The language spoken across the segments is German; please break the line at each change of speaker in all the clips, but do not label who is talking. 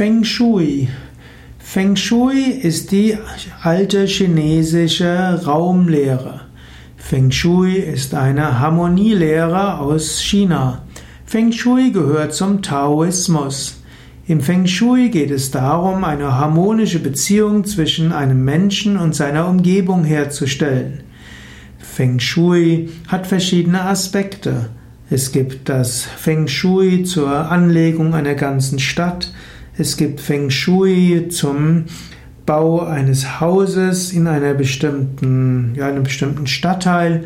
Feng Shui. Feng Shui ist die alte chinesische Raumlehre. Feng Shui ist eine Harmonielehre aus China. Feng Shui gehört zum Taoismus. Im Feng Shui geht es darum, eine harmonische Beziehung zwischen einem Menschen und seiner Umgebung herzustellen. Feng Shui hat verschiedene Aspekte. Es gibt das Feng Shui zur Anlegung einer ganzen Stadt. Es gibt Feng Shui zum Bau eines Hauses in einer bestimmten, ja, einem bestimmten Stadtteil.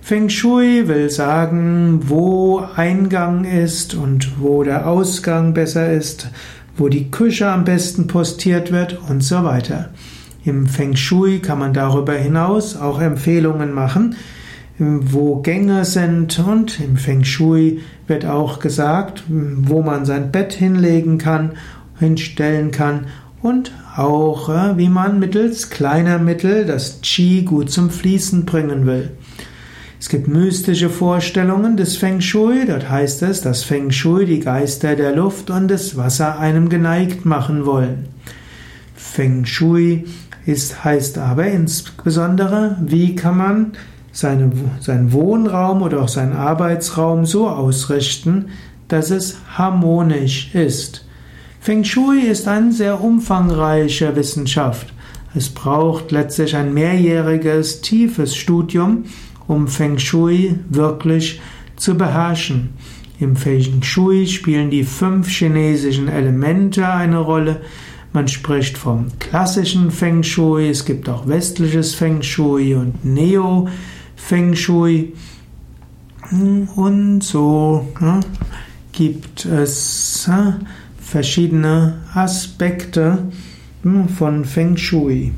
Feng Shui will sagen, wo Eingang ist und wo der Ausgang besser ist, wo die Küche am besten postiert wird und so weiter. Im Feng Shui kann man darüber hinaus auch Empfehlungen machen, wo Gänge sind und im Feng Shui wird auch gesagt, wo man sein Bett hinlegen kann, hinstellen kann und auch äh, wie man mittels kleiner Mittel das Qi gut zum Fließen bringen will. Es gibt mystische Vorstellungen des Feng Shui, dort heißt es, dass Feng Shui die Geister der Luft und des Wasser einem geneigt machen wollen. Feng Shui ist, heißt aber insbesondere, wie kann man seine, seinen Wohnraum oder auch seinen Arbeitsraum so ausrichten, dass es harmonisch ist. Feng Shui ist eine sehr umfangreiche Wissenschaft. Es braucht letztlich ein mehrjähriges, tiefes Studium, um Feng Shui wirklich zu beherrschen. Im Feng Shui spielen die fünf chinesischen Elemente eine Rolle. Man spricht vom klassischen Feng Shui, es gibt auch westliches Feng Shui und Neo Feng Shui. Und so ja, gibt es ja, verschiedene Aspekte hm, von Feng Shui.